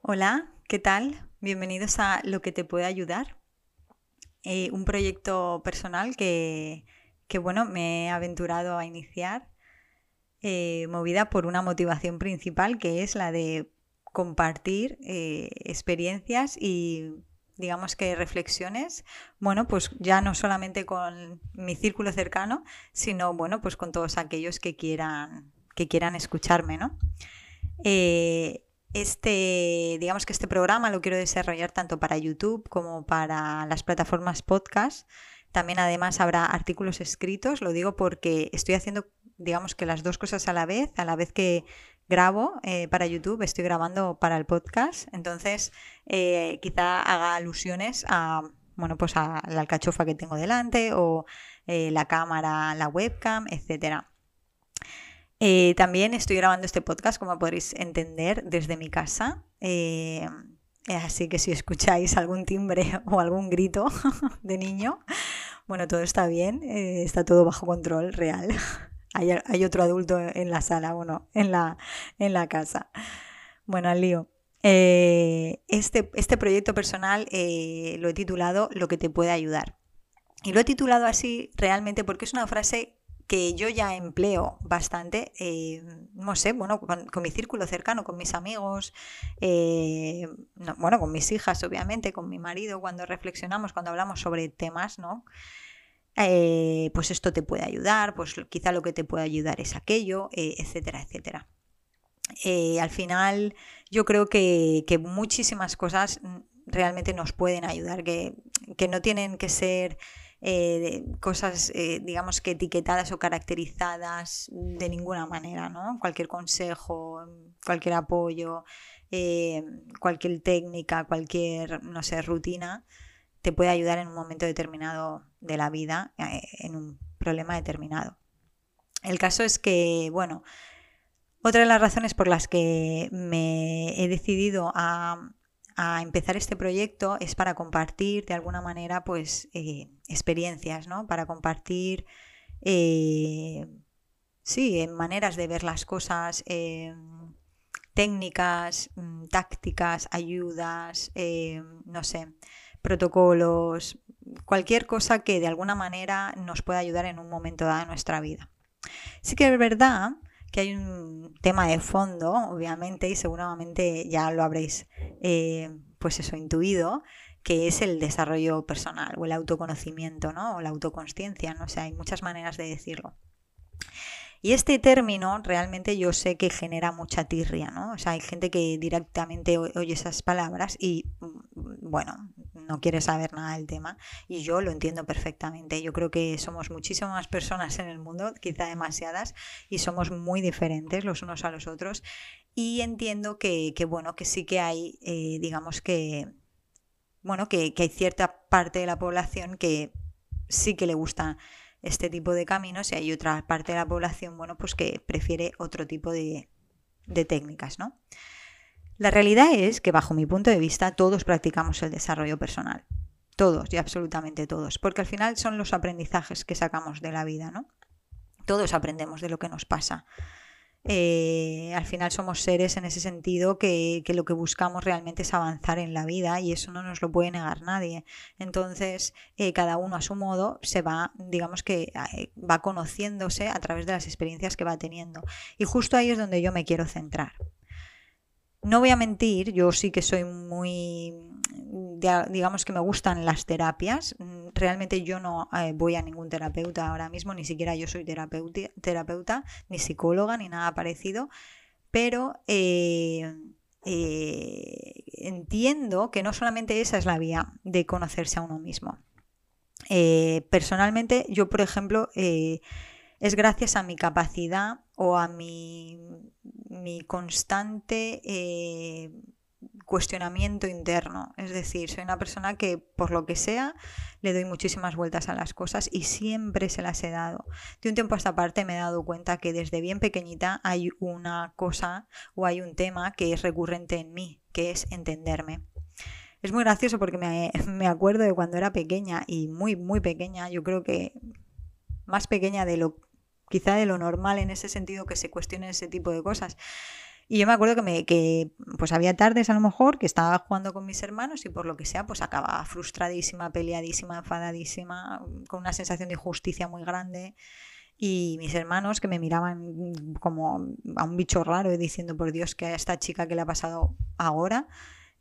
Hola, ¿qué tal? Bienvenidos a Lo que te puede ayudar. Eh, un proyecto personal que, bueno, me he aventurado a iniciar eh, movida por una motivación principal que es la de compartir eh, experiencias y digamos que reflexiones, bueno, pues ya no solamente con mi círculo cercano, sino bueno, pues con todos aquellos que quieran, que quieran escucharme, ¿no? Este, digamos que este programa lo quiero desarrollar tanto para YouTube como para las plataformas podcast. También además habrá artículos escritos, lo digo porque estoy haciendo, digamos que las dos cosas a la vez, a la vez que grabo eh, para YouTube, estoy grabando para el podcast. Entonces, eh, quizá haga alusiones a, bueno, pues a la alcachofa que tengo delante o eh, la cámara, la webcam, etcétera. Eh, también estoy grabando este podcast, como podréis entender, desde mi casa. Así que si escucháis algún timbre o algún grito de niño, bueno, todo está bien, está todo bajo control real. Hay, otro adulto en la sala, bueno, en la, en la casa. Bueno, al lío. este, este proyecto personal lo he titulado Lo que te puede ayudar. Y lo he titulado así realmente porque es una frase que yo ya empleo bastante, eh, no sé, bueno, con, mi círculo cercano, con mis amigos, eh, bueno, con mis hijas, obviamente, con mi marido, cuando reflexionamos, cuando hablamos sobre temas, ¿no? Eh, pues esto te puede ayudar, pues quizá lo que te puede ayudar es aquello, etcétera, etcétera. al final, yo creo que, que, muchísimas cosas realmente nos pueden ayudar, que, que no tienen que ser eh, cosas, eh, digamos que etiquetadas o caracterizadas de ninguna manera, ¿no? Cualquier consejo, cualquier apoyo, eh, cualquier técnica, cualquier, no sé, rutina, te puede ayudar en un momento determinado de la vida, en un problema determinado. El caso es que, bueno, otra de las razones por las que me he decidido a empezar este proyecto es para compartir de alguna manera pues eh, experiencias, ¿no? Para compartir eh, sí, maneras de ver las cosas, eh, técnicas, mm, tácticas, ayudas, no sé, protocolos, cualquier cosa que de alguna manera nos pueda ayudar en un momento dado de nuestra vida. Sí que es verdad que hay un tema de fondo, obviamente, y seguramente ya lo habréis, eh, pues eso, intuido, que es el desarrollo personal o el autoconocimiento, ¿no? O la autoconsciencia, ¿no? O sea, hay muchas maneras de decirlo. Y este término realmente yo sé que genera mucha tirria, ¿no? O sea, hay gente que directamente oye esas palabras y, mm, bueno, no quiere saber nada del tema y yo lo entiendo perfectamente. Yo creo que somos muchísimas personas en el mundo, quizá demasiadas, y somos muy diferentes los unos a los otros y entiendo que, bueno, que sí que hay, eh, digamos que, bueno, que, que hay cierta parte de la población que sí que le gusta este tipo de caminos y hay otra parte de la población, bueno, pues que prefiere otro tipo de, de técnicas, ¿no? La realidad es que bajo mi punto de vista todos practicamos el desarrollo personal. Todos y absolutamente todos. Porque al final son los aprendizajes que sacamos de la vida, ¿no? Todos aprendemos de lo que nos pasa. Eh, al final somos seres en ese sentido que, lo que buscamos realmente es avanzar en la vida y eso no nos lo puede negar nadie. Entonces, eh, cada uno a su modo se va, digamos que eh, va conociéndose a través de las experiencias que va teniendo. Y justo ahí es donde yo me quiero centrar. No voy a mentir, yo sí que soy muy, digamos que me gustan las terapias. Realmente yo no eh, voy a ningún terapeuta ahora mismo, ni siquiera yo soy terapeuta, ni psicóloga, ni nada parecido, pero eh, eh, entiendo que no solamente esa es la vía de conocerse a uno mismo. personalmente, yo, por ejemplo, es gracias a mi capacidad o a mi, mi constante cuestionamiento interno. Es decir, soy una persona que por lo que sea le doy muchísimas vueltas a las cosas y siempre se las he dado. De un tiempo a esta parte me he dado cuenta que desde bien pequeñita hay una cosa o hay un tema que es recurrente en mí, que es entenderme. es muy gracioso porque me, me acuerdo de cuando era pequeña y muy, muy pequeña, yo creo que más pequeña de lo quizá de lo normal en ese sentido que se cuestionen ese tipo de cosas. Y yo me acuerdo que, me, que pues había tardes a lo mejor que estaba jugando con mis hermanos y por lo que sea pues acababa frustradísima, peleadísima, enfadadísima, con una sensación de injusticia muy grande. Y mis hermanos que me miraban como a un bicho raro diciendo, por Dios, que a esta chica que le ha pasado ahora,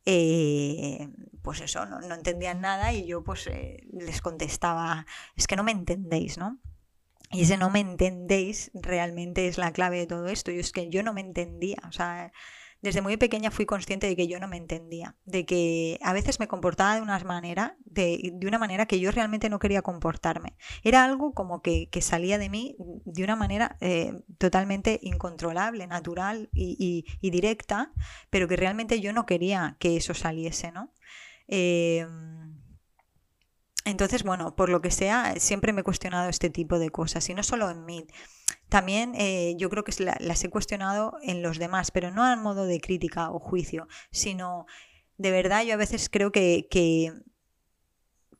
eh, pues eso, no, entendían nada y yo pues eh, les contestaba, es que no me entendéis, ¿no? Y ese no me entendéis realmente es la clave de todo esto. Y es que yo no me entendía. O sea, desde muy pequeña fui consciente de que yo no me entendía. De que a veces me comportaba de una manera, de, una manera que yo realmente no quería comportarme. Era algo como que, salía de mí de una manera eh, totalmente incontrolable, natural y, directa, pero que realmente yo no quería que eso saliese, ¿no? Eh, entonces, bueno, por lo que sea, siempre me he cuestionado este tipo de cosas, y no solo en mí. También eh, yo creo que las he cuestionado en los demás, pero no a modo de crítica o juicio, sino de verdad yo a veces creo que, que,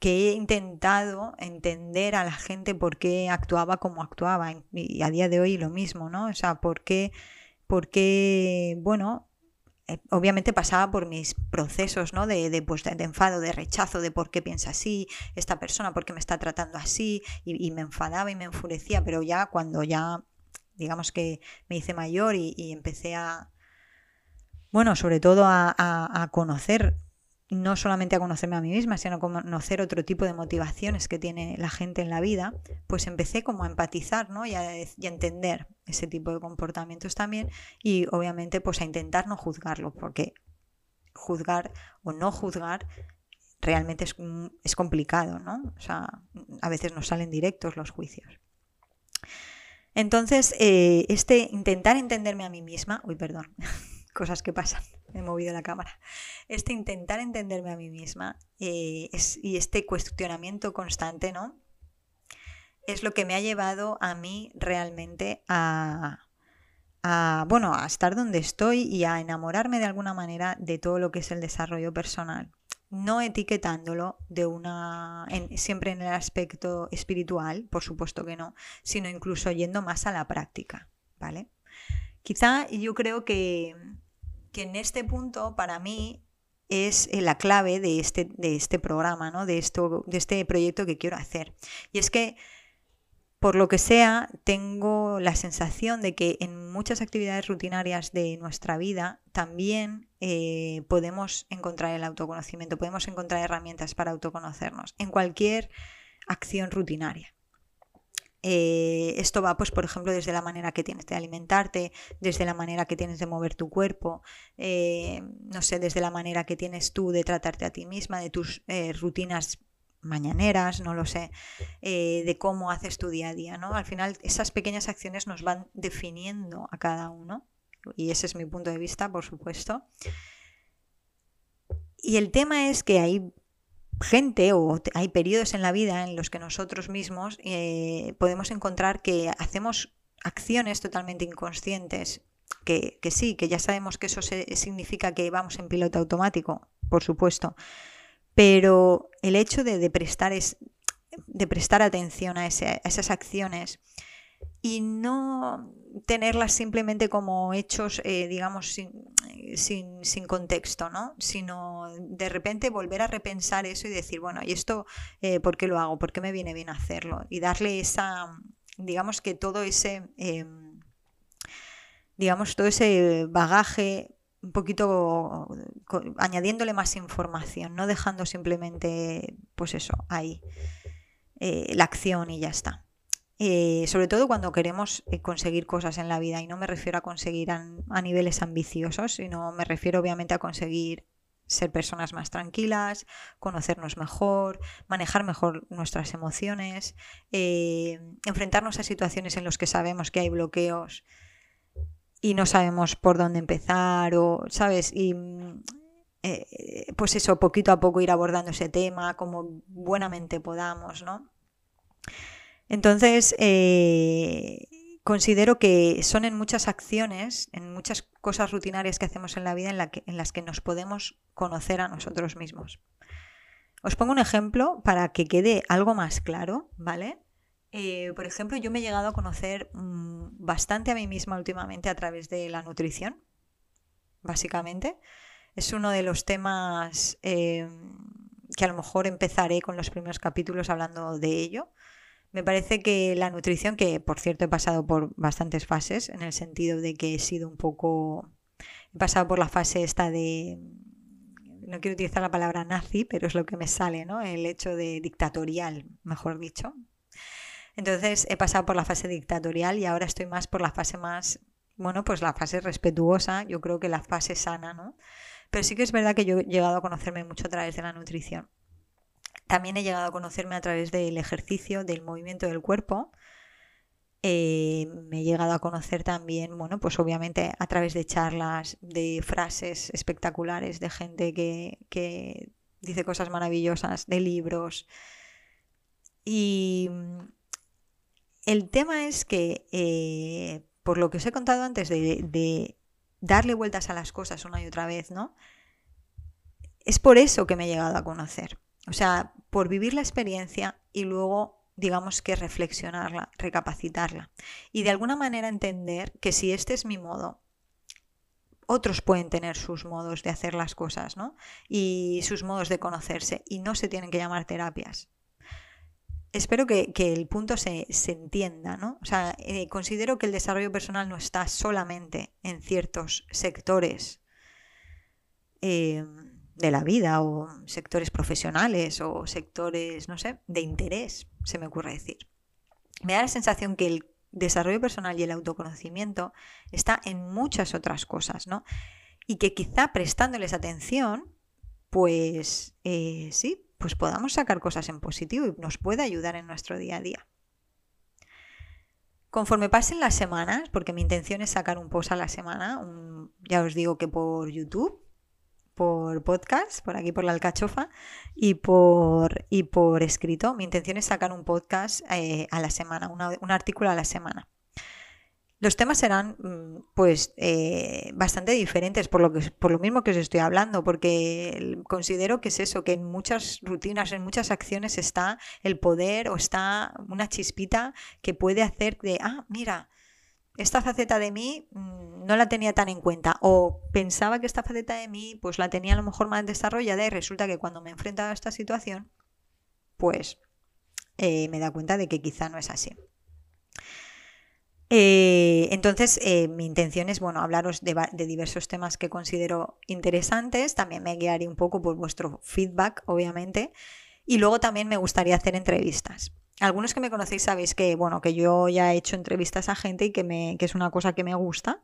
he intentado entender a la gente por qué actuaba como actuaba, y a día de hoy lo mismo, ¿no? O sea, por qué, por qué bueno, eh, obviamente pasaba por mis procesos ¿no? de, pues, de, enfado, de rechazo, de por qué piensa así, esta persona, por qué me está tratando así, y, me enfadaba y me enfurecía, pero ya cuando ya, digamos que me hice mayor y, empecé a, bueno, sobre todo a conocer no solamente a conocerme a mí misma, sino a conocer otro tipo de motivaciones que tiene la gente en la vida, pues empecé como a empatizar ¿no? y, a, entender ese tipo de comportamientos también y obviamente pues a intentar no juzgarlo, porque juzgar o no juzgar realmente es, es complicado, ¿no? O sea, a veces nos salen directos los juicios. Entonces, eh, este intentar entenderme a mí misma, uy, perdón, cosas que pasan, he movido la cámara, este intentar entenderme a mí misma eh, y este cuestionamiento constante, ¿no? Es lo que me ha llevado a mí realmente a, a, bueno, a estar donde estoy y a enamorarme de alguna manera de todo lo que es el desarrollo personal. No etiquetándolo de una, siempre en el aspecto espiritual, por supuesto que no, sino incluso yendo más a la práctica, ¿vale? Quizá yo creo que que en este punto para mí es eh, la clave de este, de este programa, ¿no? de, esto, de este proyecto que quiero hacer. Y es que, por lo que sea, tengo la sensación de que en muchas actividades rutinarias de nuestra vida también eh, podemos encontrar el autoconocimiento, podemos encontrar herramientas para autoconocernos en cualquier acción rutinaria. Eh, esto va, pues, por ejemplo, desde la manera que tienes de alimentarte, desde la manera que tienes de mover tu cuerpo, eh, no sé, desde la manera que tienes tú de tratarte a ti misma, de tus eh, rutinas mañaneras, no lo sé, de cómo haces tu día a día, ¿no? Al final, esas pequeñas acciones nos van definiendo a cada uno, y ese es mi punto de vista, por supuesto. Y el tema es que hay gente o hay periodos en la vida en los que nosotros mismos eh, podemos encontrar que hacemos acciones totalmente inconscientes, que, sí, que ya sabemos que eso significa que vamos en piloto automático, por supuesto, pero el hecho de, prestar, es, de prestar atención a esas acciones y no tenerlas simplemente como hechos, eh, digamos, sin, contexto, ¿no? Sino de repente volver a repensar eso y decir, bueno, ¿y esto eh, por qué lo hago? ¿Por qué me viene bien hacerlo? Y darle esa, digamos que todo ese, em, digamos, todo ese bagaje un poquito añadiéndole más información, no dejando simplemente, pues eso, ahí, eh, la acción y ya está. Eh, sobre todo cuando queremos eh, conseguir cosas en la vida y no me refiero a conseguir a, niveles ambiciosos, sino me refiero obviamente a conseguir ser personas más tranquilas, conocernos mejor, manejar mejor nuestras emociones, eh, enfrentarnos a situaciones en las que sabemos que hay bloqueos y no sabemos por dónde empezar o, ¿sabes? Y pues eso, poquito a poco ir abordando ese tema como buenamente podamos, ¿no? Entonces, eh, considero que son en muchas acciones, en muchas cosas rutinarias que hacemos en la vida en, las que nos podemos conocer a nosotros mismos. Os pongo un ejemplo para que quede algo más claro, ¿vale? Eh, por ejemplo, yo me he llegado a conocer mm, bastante a mí misma últimamente a través de la nutrición, básicamente. Es uno de los temas eh, que a lo mejor empezaré con los primeros capítulos hablando de ello. Me parece que la nutrición, que por cierto he pasado por bastantes fases, en el sentido de que he sido un poco... He pasado por la fase esta de no quiero utilizar la palabra nazi, pero es lo que me sale, ¿no? El hecho de dictatorial, mejor dicho. Entonces he pasado por la fase dictatorial y ahora estoy más por la fase más, bueno, pues la fase respetuosa, yo creo que la fase sana, ¿no? Pero sí que es verdad que yo he llegado a conocerme mucho a través de la nutrición. También he llegado a conocerme a través del ejercicio, del movimiento del cuerpo, eh, me he llegado a conocer también, bueno, pues obviamente a través de charlas, de frases espectaculares, de gente que, dice cosas maravillosas, de libros. Y el tema es que, eh, por lo que os he contado antes de, de, darle vueltas a las cosas una y otra vez, ¿no? Es por eso que me he llegado a conocer. O sea, por vivir la experiencia y luego digamos que reflexionarla, recapacitarla y de alguna manera entender que si este es mi modo, otros pueden tener sus modos de hacer las cosas, ¿no? Y sus modos de conocerse y no se tienen que llamar terapias. Espero que, el punto se, entienda, ¿no? O sea, eh, considero que el desarrollo personal no está solamente en ciertos sectores. Eh, de la vida o sectores profesionales o sectores, no sé, de interés, se me ocurre decir. Me da la sensación que el desarrollo personal y el autoconocimiento está en muchas otras cosas, ¿no? Y que quizá prestándoles atención, pues eh, sí, pues podamos sacar cosas en positivo y nos pueda ayudar en nuestro día a día. Conforme pasen las semanas, porque mi intención es sacar un post a la semana, ya os digo que por YouTube, por podcast, por aquí por la alcachofa, y por, y por escrito. Mi intención es sacar un podcast eh, a la semana, un artículo a la semana. Los temas serán mm, pues eh, bastante diferentes por lo, que, por lo mismo que os estoy hablando, porque considero que es eso, que en muchas rutinas, en muchas acciones está el poder o está una chispita que puede hacer de, ah, mira, esta faceta de mí mm, no la tenía tan en cuenta o pensaba que esta faceta de mí pues la tenía a lo mejor más desarrollada y resulta que cuando me he enfrentado a esta situación pues eh, me da cuenta de que quizá no es así. Eh, entonces, eh, mi intención es, bueno, hablaros de, de, diversos temas que considero interesantes. También me guiaré un poco por vuestro feedback, obviamente. Y luego también me gustaría hacer entrevistas algunos que me conocéis sabéis que, bueno, que yo ya he hecho entrevistas a gente y que, me, que es una cosa que me gusta.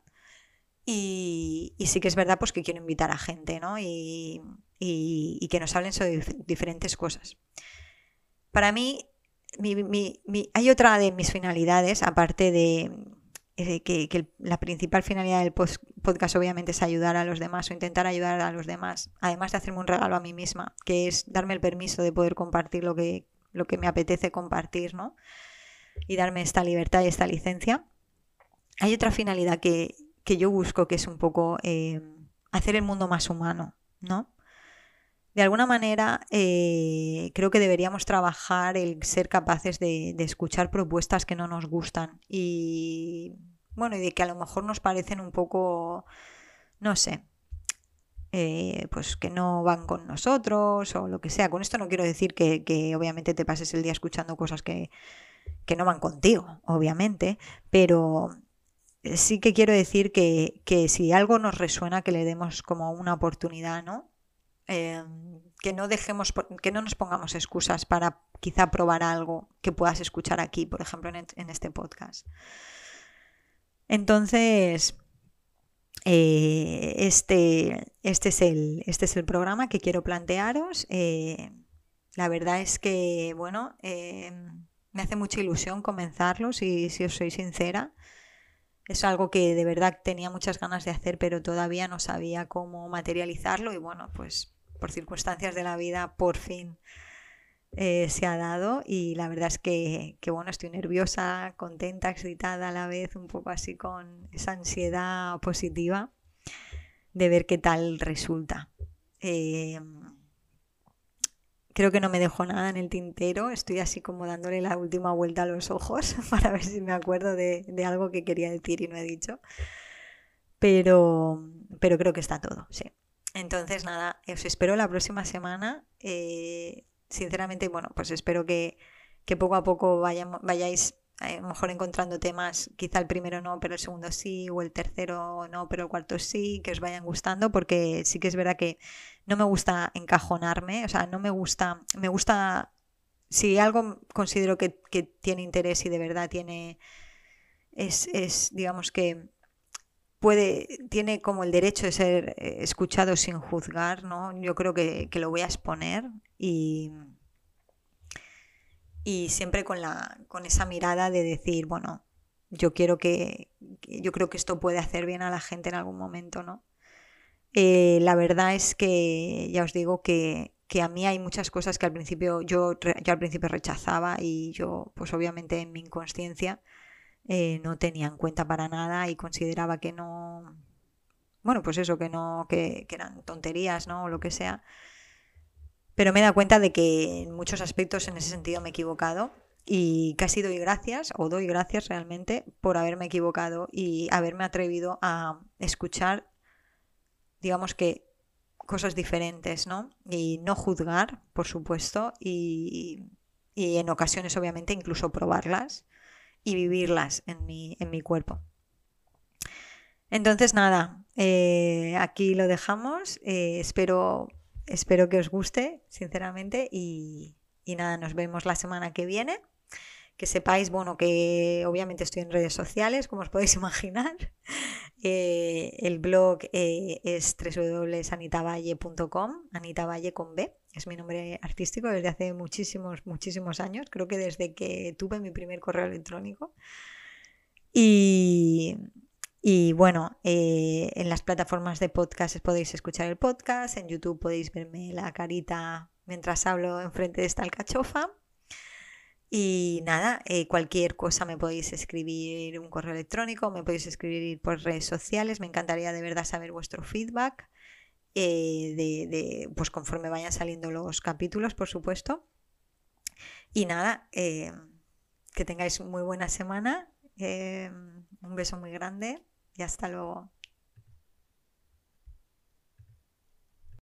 Y, sí que es verdad pues que quiero invitar a gente, ¿no? Y, que nos hablen sobre diferentes cosas. Para mí, hay otra de mis finalidades, aparte de, eh, que, la principal finalidad del podcast obviamente es ayudar a los demás o intentar ayudar a los demás, además de hacerme un regalo a mí misma, que es darme el permiso de poder compartir lo que, lo que me apetece compartir, ¿no? Y darme esta libertad y esta licencia. Hay otra finalidad que, yo busco, que es un poco eh, hacer el mundo más humano, ¿no? De alguna manera, eh, creo que deberíamos trabajar el ser capaces de, de, escuchar propuestas que no nos gustan y, bueno, y de que a lo mejor nos parecen un poco, no sé, eh, pues que no van con nosotros o lo que sea. Con esto no quiero decir que, obviamente te pases el día escuchando cosas que, no van contigo, obviamente, pero sí que quiero decir que, si algo nos resuena, que le demos como una oportunidad, ¿no? Em, que no dejemos, que no nos pongamos excusas para quizá probar algo que puedas escuchar aquí, por ejemplo, en este podcast. Entonces, eh, este, este, es el, este es el programa que quiero plantearos. Eh, la verdad es que, bueno, eh, me hace mucha ilusión comenzarlo, si, si os soy sincera. Es algo que de verdad tenía muchas ganas de hacer, pero todavía no sabía cómo materializarlo y bueno, pues por circunstancias de la vida, por fin eh, se ha dado y la verdad es que, bueno, estoy nerviosa, contenta, excitada a la vez, un poco así con esa ansiedad positiva de ver qué tal resulta. Eh, creo que no me dejo nada en el tintero, estoy así como dándole la última vuelta a los ojos para ver si me acuerdo de, algo que quería decir y no he dicho. Pero, pero creo que está todo, sí. Entonces, nada, os espero la próxima semana. Eh, sinceramente, bueno, pues espero que, poco a poco vayáis a lo mejor encontrando temas, quizá el primero no, pero el segundo sí, o el tercero no, pero el cuarto sí, que os vayan gustando, porque sí que es verdad que no me gusta encajonarme, o sea, no me gusta, me gusta, si algo considero que, tiene interés y de verdad tiene, es, es digamos que puede, tiene como el derecho de ser eh, escuchado sin juzgar, ¿no? Yo creo que, que lo voy a exponer y, y siempre con, la, con esa mirada de decir, bueno, yo quiero que, yo creo que esto puede hacer bien a la gente en algún momento, ¿no? Eh, la verdad es que ya os digo que, a mí hay muchas cosas que al principio yo, yo al principio rechazaba y yo pues obviamente en mi inconsciencia eh, no tenía en cuenta para nada y consideraba que no bueno pues eso que no que, eran tonterías no o lo que sea. Pero me he dado cuenta de que en muchos aspectos en ese sentido me he equivocado y casi doy gracias, o doy gracias realmente, por haberme equivocado y haberme atrevido a escuchar, digamos que, cosas diferentes, ¿no? Y no juzgar, por supuesto, y, en ocasiones, obviamente, incluso probarlas y vivirlas en mi, en mi cuerpo. Entonces, nada, eh, aquí lo dejamos. Eh, espero Espero que os guste, sinceramente, y, nada, nos vemos la semana que viene. Que sepáis, bueno, que obviamente estoy en redes sociales, como os podéis imaginar. Eh, el blog eh, es www.anitavalle.com, Anita Valle con B, es mi nombre artístico desde hace muchísimos, muchísimos años, creo que desde que tuve mi primer correo electrónico. Y, y bueno, eh, en las plataformas de podcast podéis escuchar el podcast, en YouTube podéis verme la carita mientras hablo enfrente de esta alcachofa. Y nada, eh, cualquier cosa me podéis escribir un correo electrónico, me podéis escribir por redes sociales. Me encantaría de verdad saber vuestro feedback, eh, de, pues conforme vayan saliendo los capítulos, por supuesto. Y nada, que tengáis muy buena semana. un beso muy grande y hasta luego.